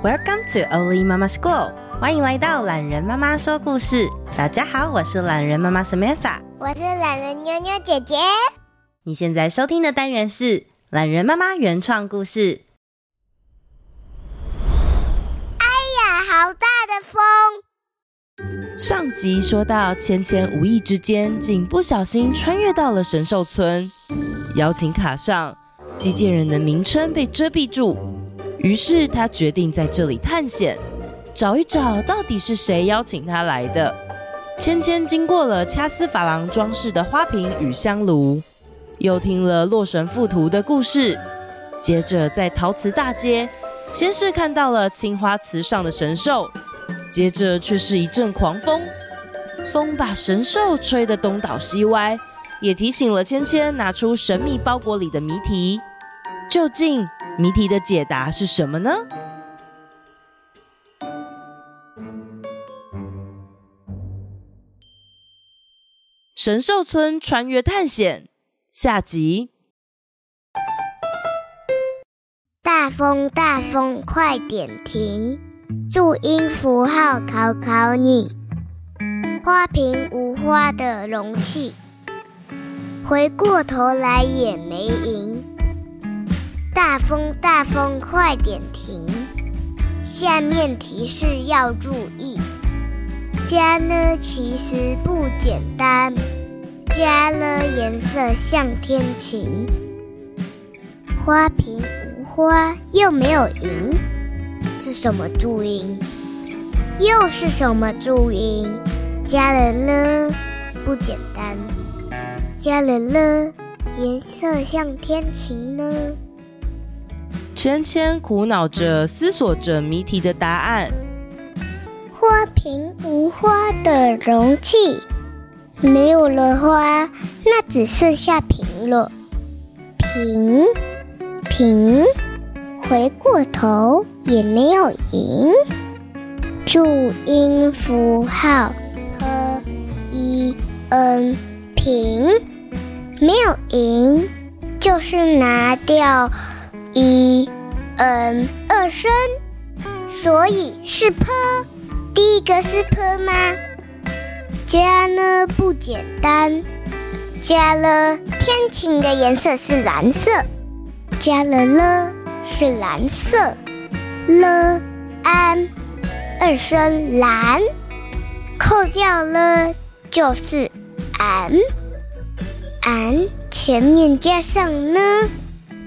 Welcome to Oli Mama School，欢迎来到懒人妈妈说故事。大家好，我是懒人妈妈 Samantha，我是懒人妞妞姐姐。你现在收听的单元是懒人妈妈原创故事。哎呀，好大的风！上集说到，芊芊无意之间竟不小心穿越到了神兽村，邀请卡上机械人的名称被遮蔽住。于是他决定在这里探险，找一找到底是谁邀请他来的。芊芊经过了掐丝珐琅装饰的花瓶与香炉，又听了洛神赋图的故事，接着在陶瓷大街，先是看到了青花瓷上的神兽，接着却是一阵狂风，风把神兽吹得东倒西歪，也提醒了芊芊拿出神秘包裹里的谜题，究竟谜题的解答是什么呢？神兽村穿越探险下集。大风大风，快点停！注音符号考考你。花瓶无花的容器，回过头来也没赢。大风大风，快点停！下面提示要注意，家呢其实不简单，家了颜色像天晴。花瓶无花又没有赢，是什么注音？又是什么注音？家了呢不简单，家了呢颜色像天晴呢？芊芊苦恼着，思索着谜题的答案。花瓶无花的容器，没有了花，那只剩下瓶了。瓶，瓶，回过头也没有赢。注音符号 p i n 瓶，没有赢，就是拿掉。一嗯二声，所以是 p。第一个是 p 吗？加呢不简单，加了天晴的颜色是蓝色，加了了是蓝色，了安二声蓝，扣掉了就是俺，俺前面加上呢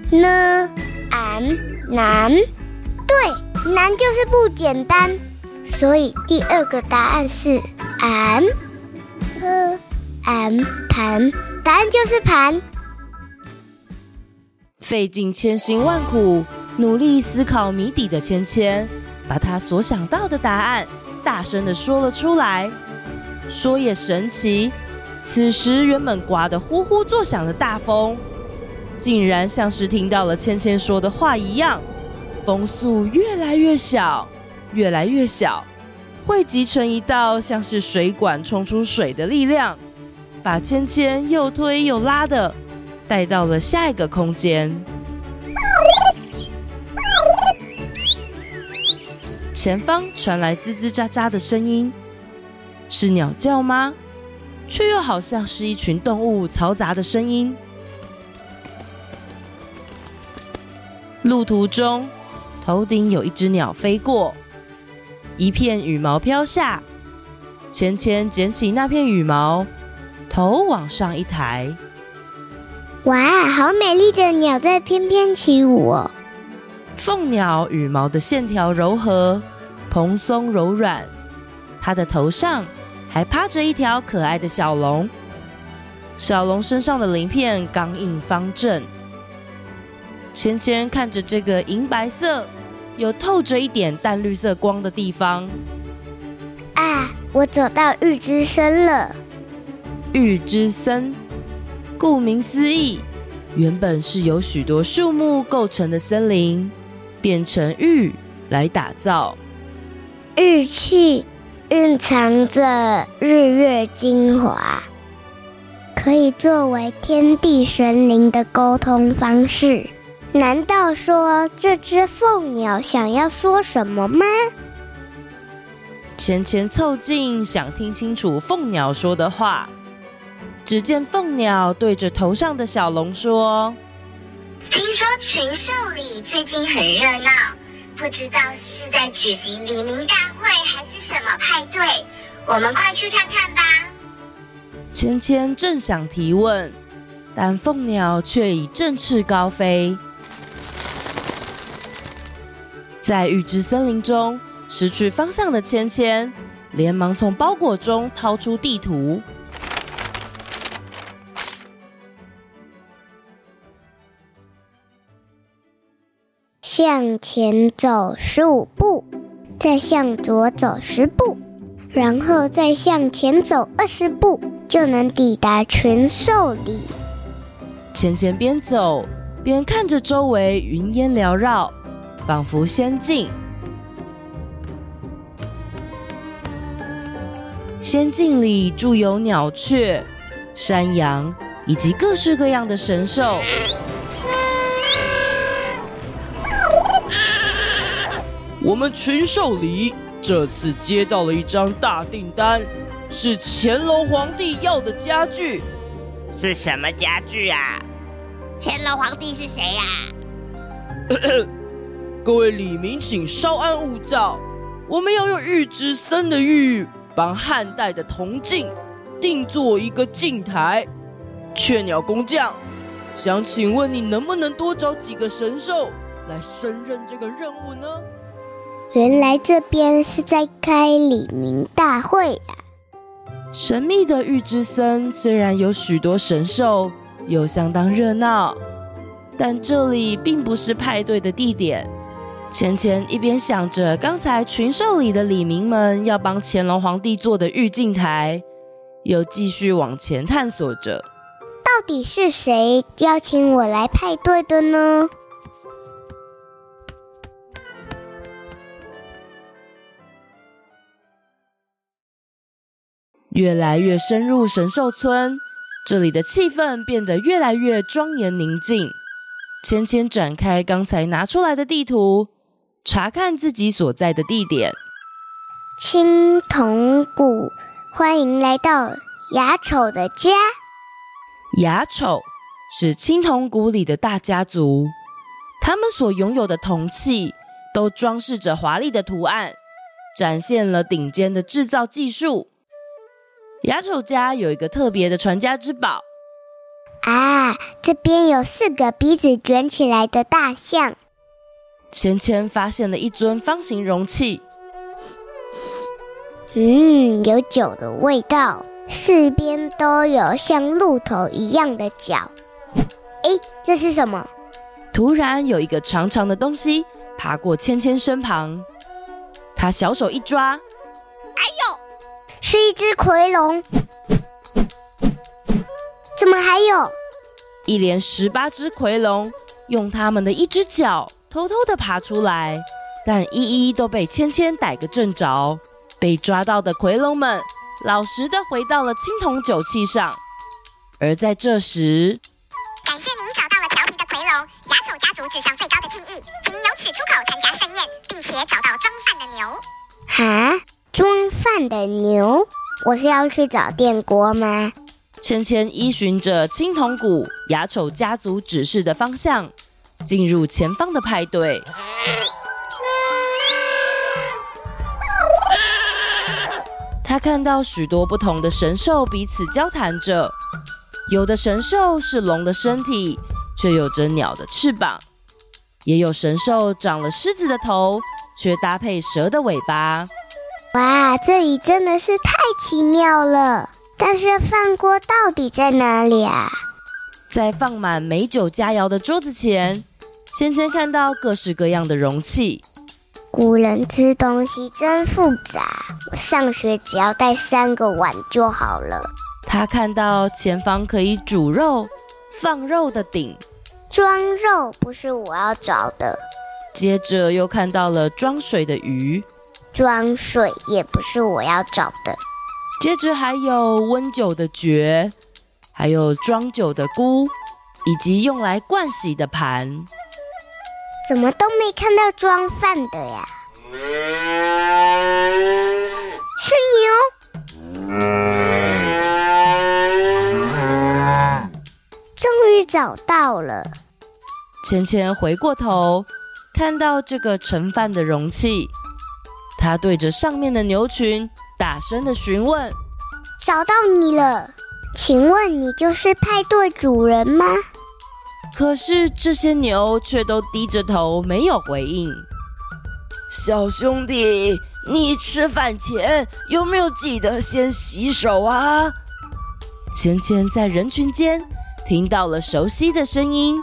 呢。俺难，对，难就是不简单，所以第二个答案是俺，呵俺盘，答案就是盘。费尽千辛万苦，努力思考谜底的芊芊，把她所想到的答案大声的说了出来。说也神奇，此时原本刮得呼呼作响的大风。竟然像是听到了芊芊说的话一样，风速越来越小，越来越小，汇集成一道像是水管冲出水的力量，把芊芊又推又拉的带到了下一个空间。前方传来吱吱喳喳的声音，是鸟叫吗？却又好像是一群动物嘈杂的声音。路途中，头顶有一只鸟飞过，一片羽毛飘下。芊芊捡起那片羽毛，头往上一抬，哇，好美丽的鸟在翩翩起舞哦！凤鸟羽毛的线条柔和、蓬松柔软，它的头上还趴着一条可爱的小龙。小龙身上的鳞片刚硬方正。芊芊看着这个银白色，有透着一点淡绿色光的地方。啊，我走到玉之森了。玉之森，顾名思义，原本是由许多树木构成的森林，变成玉来打造。玉器蕴藏着日月精华，可以作为天地神灵的沟通方式。难道说这只凤鸟想要说什么吗？芊芊凑近，想听清楚凤鸟说的话。只见凤鸟对着头上的小龙说：“听说群兽里最近很热闹，不知道是在举行黎明大会还是什么派对，我们快去看看吧。”芊芊正想提问，但凤鸟却已振翅高飞，在预知森林中。失去方向的芊芊，连忙从包裹中掏出地图，向前走十五步，再向左走十步，然后再向前走二十步，就能抵达群兽里。芊芊边走边看着周围云烟缭绕，仿佛仙境。仙境里住有鸟雀、山羊以及各式各样的神兽。我们群兽里这次接到了一张大订单，是乾隆皇帝要的家具。是什么家具啊？乾隆皇帝是谁呀？各位李民，请稍安勿躁，我们要用玉之森的玉。帮汉代的铜镜定做一个镜台，雀鸟工匠，想请问你能不能多找几个神兽来胜任这个任务呢？原来这边是在开李民大会呀！神秘的玉之森虽然有许多神兽，又相当热闹，但这里并不是派对的地点。芊芊一边想着刚才群兽里的李明们要帮乾隆皇帝做的御镜台，又继续往前探索着。到底是谁邀请我来派对的呢？越来越深入神兽村，这里的气氛变得越来越庄严宁静。芊芊展开刚才拿出来的地图。查看自己所在的地点，青铜鼓，欢迎来到牙丑的家。牙丑是青铜鼓里的大家族，他们所拥有的铜器都装饰着华丽的图案，展现了顶尖的制造技术。牙丑家有一个特别的传家之宝啊，这边有四个鼻子卷起来的大象。芊芊发现了一尊方形容器，嗯，有酒的味道，四边都有像鹿头一样的角。哎，这是什么？突然有一个长长的东西爬过芊芊身旁，她小手一抓，哎呦，是一只夔龙！怎么还有？一连十八只夔龙，用他们的一只脚。偷偷的爬出来，但一一都被芊芊逮个正着。被抓到的夔龙们老实的回到了青铜酒器上。而在这时，感谢您找到了调皮的夔龙，牙丑家族致上最高的敬意，请您由此出口参加盛宴，并且找到装饭的牛。哈，装饭的牛？我是要去找电锅吗？芊芊依循着青铜鼓牙丑家族指示的方向。进入前方的派对。他看到许多不同的神兽彼此交谈着，有的神兽是龙的身体，却有着鸟的翅膀；也有神兽长了狮子的头，却搭配蛇的尾巴。哇，这里真的是太奇妙了！但是饭锅到底在哪里啊？在放满美酒佳肴的桌子前，芊芊看到各式各样的容器。古人吃东西真复杂，我上学只要带三个碗就好了。他看到前方可以煮肉、放肉的鼎，装肉不是我要找的。接着又看到了装水的鱼，装水也不是我要找的。接着还有温酒的爵，还有装酒的菇，以及用来盥洗的盘。怎么都没看到装饭的呀？是牛！终于找到了。芊芊回过头，看到这个盛饭的容器，她对着上面的牛群大声的询问：“找到你了，请问你就是派对主人吗？”可是这些牛却都低着头，没有回应。小兄弟，你吃饭前有没有记得先洗手啊？芊芊在人群间听到了熟悉的声音，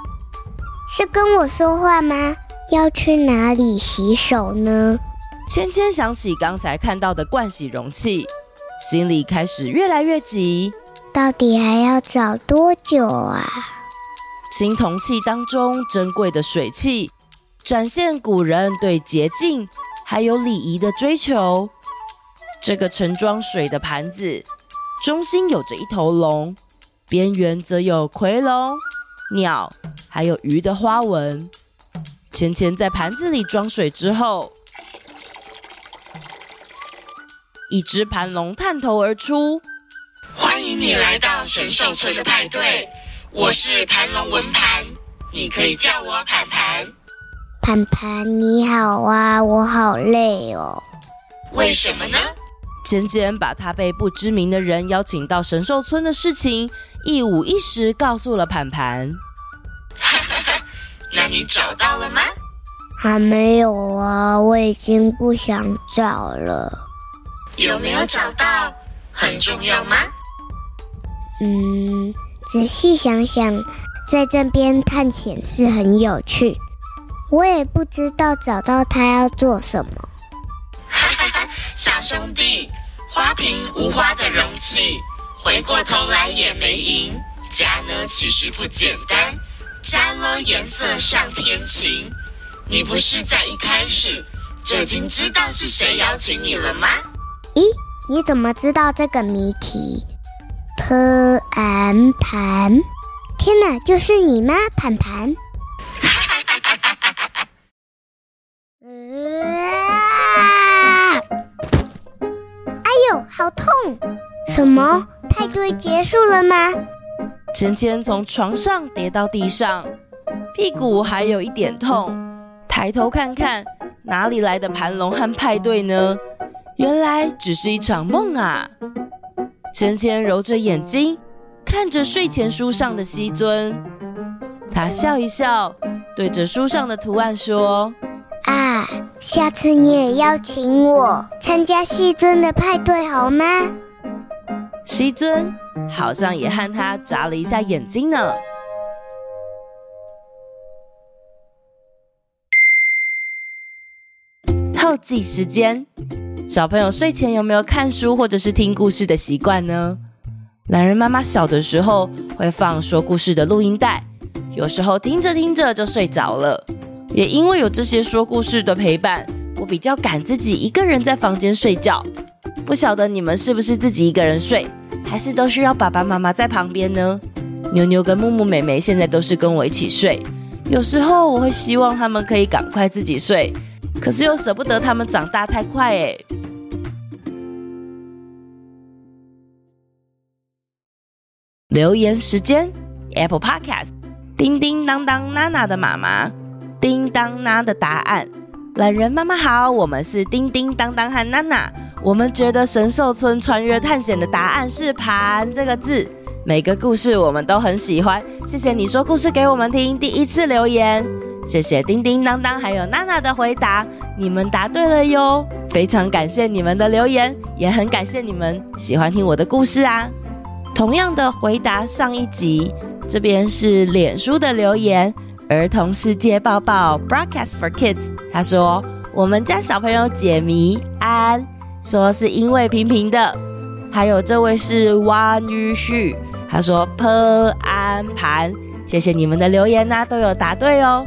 是跟我说话吗？要去哪里洗手呢？芊芊想起刚才看到的盥洗容器，心里开始越来越急。到底还要找多久啊？青铜器当中珍贵的水器，展现古人对洁净还有礼仪的追求。这个盛装水的盘子，中心有着一头龙，边缘则有夔龙、鸟还有鱼的花纹。钱钱在盘子里装水之后，一只盘龙探头而出：“欢迎你来到神兽村的派对。”我是盘龙文盘，你可以叫我盘盘。盘盘你好啊，我好累哦。为什么呢？简简把他被不知名的人邀请到神兽村的事情一五一十告诉了盘盘。哈哈哈，那你找到了吗？还没有啊，我已经不想找了。有没有找到？很重要吗？嗯。仔细想想，在这边探险是很有趣。我也不知道找到他要做什么。哈哈哈，小兄弟，花瓶无花的容器，回过头来也没赢。家呢其实不简单，加了颜色上天晴。你不是在一开始就已经知道是谁邀请你了吗？咦，你怎么知道这个谜题？盘盘，天哪，就是你吗？盘盘。啊！哎呦，好痛！什么？派对结束了吗？芊芊从床上跌到地上，屁股还有一点痛。抬头看看，哪里来的盘龙和派对呢？原来只是一场梦啊！芊芊揉着眼睛，看着睡前书上的西尊，她笑一笑，对着书上的图案说：“啊，下次你也邀请我参加西尊的派对好吗？”西尊好像也和他眨了一下眼睛呢。后记时间。小朋友睡前有没有看书或者是听故事的习惯呢？懒人妈妈小的时候会放说故事的录音带，有时候听着听着就睡着了。也因为有这些说故事的陪伴，我比较敢自己一个人在房间睡觉。不晓得你们是不是自己一个人睡，还是都需要爸爸妈妈在旁边呢？妞妞跟木木妹妹现在都是跟我一起睡，有时候我会希望他们可以赶快自己睡。可是又舍不得他们长大太快哎。留言时间，Apple Podcast，叮叮当当娜娜的妈妈，叮当娜的答案。懒人妈妈好，我们是叮叮当当和娜娜。我们觉得神兽村穿越探险的答案是“盘”这个字。每个故事我们都很喜欢，谢谢你说故事给我们听。第一次留言，谢谢叮叮当当还有娜娜的回答，你们答对了哟，非常感谢你们的留言，也很感谢你们喜欢听我的故事啊。同样的回答上一集，这边是脸书的留言，儿童世界报报 Broadcast for Kids，他说我们家小朋友解谜安，说是因为平平的，还有这位是弯于旭，他说坡安盘，谢谢你们的留言呐、都有答对哦。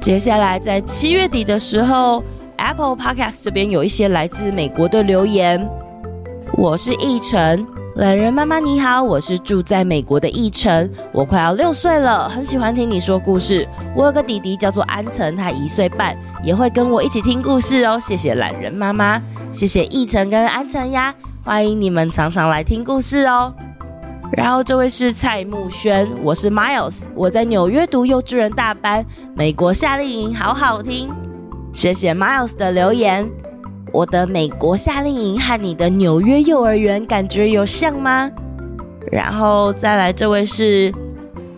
接下来在七月底的时候，Apple Podcast 这边有一些来自美国的留言，我是奕晨。懒人妈妈你好，我是住在美国的奕晨，我快要六岁了，很喜欢听你说故事。我有个弟弟叫做安晨，他一岁半，也会跟我一起听故事哦。谢谢懒人妈妈，谢谢奕晨跟安晨呀，欢迎你们常常来听故事哦。然后这位是蔡木轩，我是 Miles，我在纽约读幼稚园大班，美国夏令营好好听，谢谢 Miles 的留言。我的美国夏令营和你的纽约幼儿园感觉有像吗？然后再来，这位是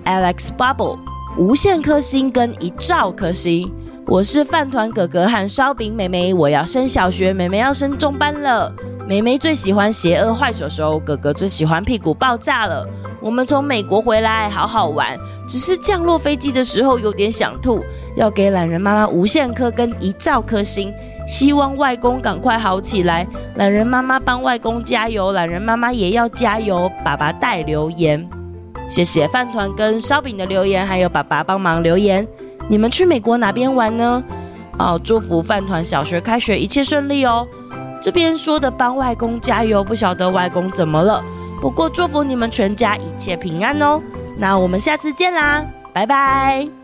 Alex Bubble，无限颗星跟一兆颗星。我是饭团哥哥和烧饼妹妹，我要升小学，妹妹要升中班了。妹妹最喜欢邪恶坏手手，哥哥最喜欢屁股爆炸了。我们从美国回来，好好玩，只是降落飞机的时候有点想吐，要给懒人妈妈无限颗跟一兆颗星。希望外公赶快好起来，懒人妈妈帮外公加油，懒人妈妈也要加油。爸爸带留言，谢谢饭团跟烧饼的留言，还有爸爸帮忙留言。你们去美国哪边玩呢？哦，祝福饭团小学开学一切顺利哦。这边说的帮外公加油，不晓得外公怎么了。不过祝福你们全家一切平安哦。那我们下次见啦，拜拜。